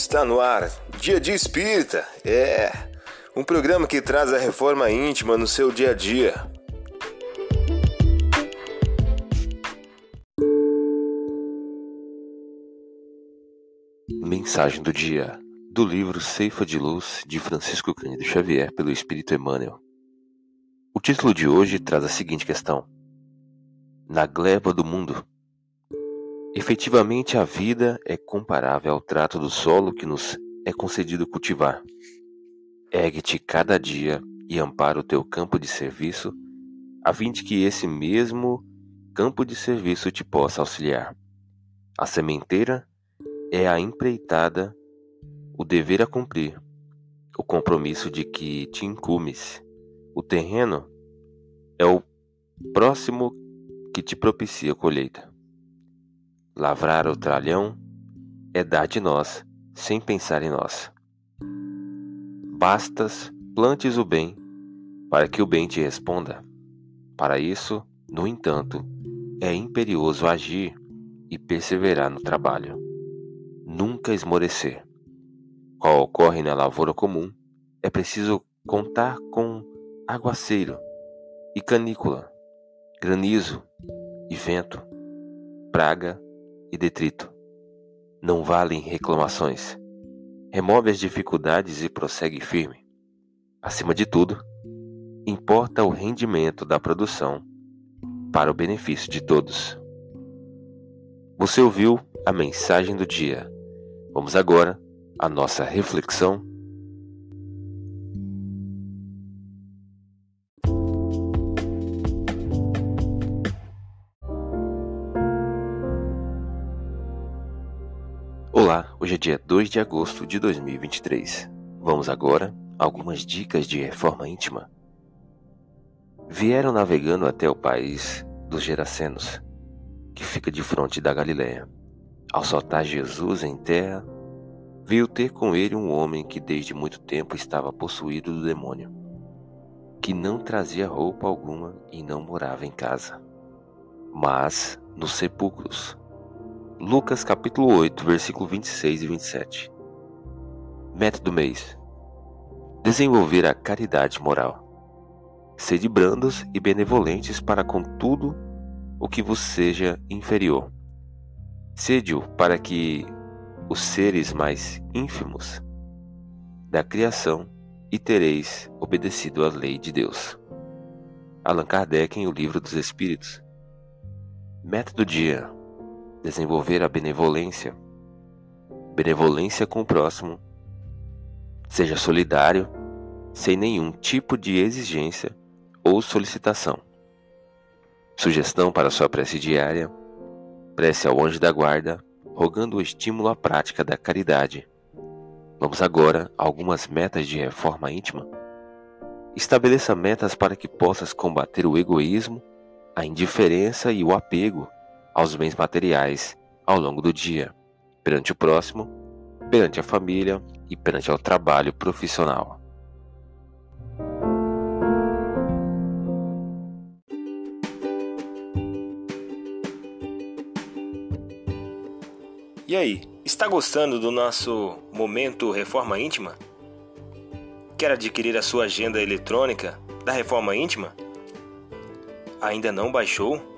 Está no ar, Dia de Espírita. É um programa que traz a reforma íntima no seu dia a dia. Mensagem do dia do livro Ceifa de Luz de Francisco Cândido Xavier pelo Espírito Emmanuel. O título de hoje traz a seguinte questão: Na gleba do mundo. Efetivamente, a vida é comparável ao trato do solo que nos é concedido cultivar. Ergue-te cada dia e ampara o teu campo de serviço, a fim de que esse mesmo campo de serviço te possa auxiliar. A sementeira é a empreitada, o dever a cumprir, o compromisso de que te incumes. O terreno é o próximo que te propicia a colheita. Lavrar o tralhão é dar de nós, sem pensar em nós. Bastas, plantes o bem, para que o bem te responda. Para isso, no entanto, é imperioso agir e perseverar no trabalho. Nunca esmorecer. Qual ocorre na lavoura comum, é preciso contar com aguaceiro e canícula, granizo e vento, praga e detrito. Não valem reclamações. Remove as dificuldades e prossegue firme. Acima de tudo, importa o rendimento da produção para o benefício de todos. Você ouviu a mensagem do dia. Vamos agora à nossa reflexão Olá, hoje é dia 2 de agosto de 2023. Vamos agora a algumas dicas de reforma íntima. Vieram navegando até o país dos Gerasenos, que fica de frente da Galiléia. Ao soltar Jesus em terra, veio ter com ele um homem que desde muito tempo estava possuído do demônio, que não trazia roupa alguma e não morava em casa, mas nos sepulcros Lucas capítulo 8, versículo 26 e 27. Meta do mês: Desenvolver a caridade moral. Sede brandos e benevolentes para com tudo o que vos seja inferior. Sede-o para que os seres mais ínfimos da criação e tereis obedecido à lei de Deus. Allan Kardec em O Livro dos Espíritos. Meta do dia: desenvolver a benevolência, benevolência com o próximo, seja solidário, sem nenhum tipo de exigência ou solicitação. Sugestão para sua prece diária: prece ao anjo da guarda, rogando o estímulo à prática da caridade. Vamos agora a algumas metas de reforma íntima. Estabeleça metas para que possas combater o egoísmo, a indiferença e o apego aos bens materiais ao longo do dia, perante o próximo, perante a família e perante o trabalho profissional. E aí, está gostando do nosso momento Reforma Íntima? Quer adquirir a sua agenda eletrônica da Reforma Íntima? Ainda não baixou?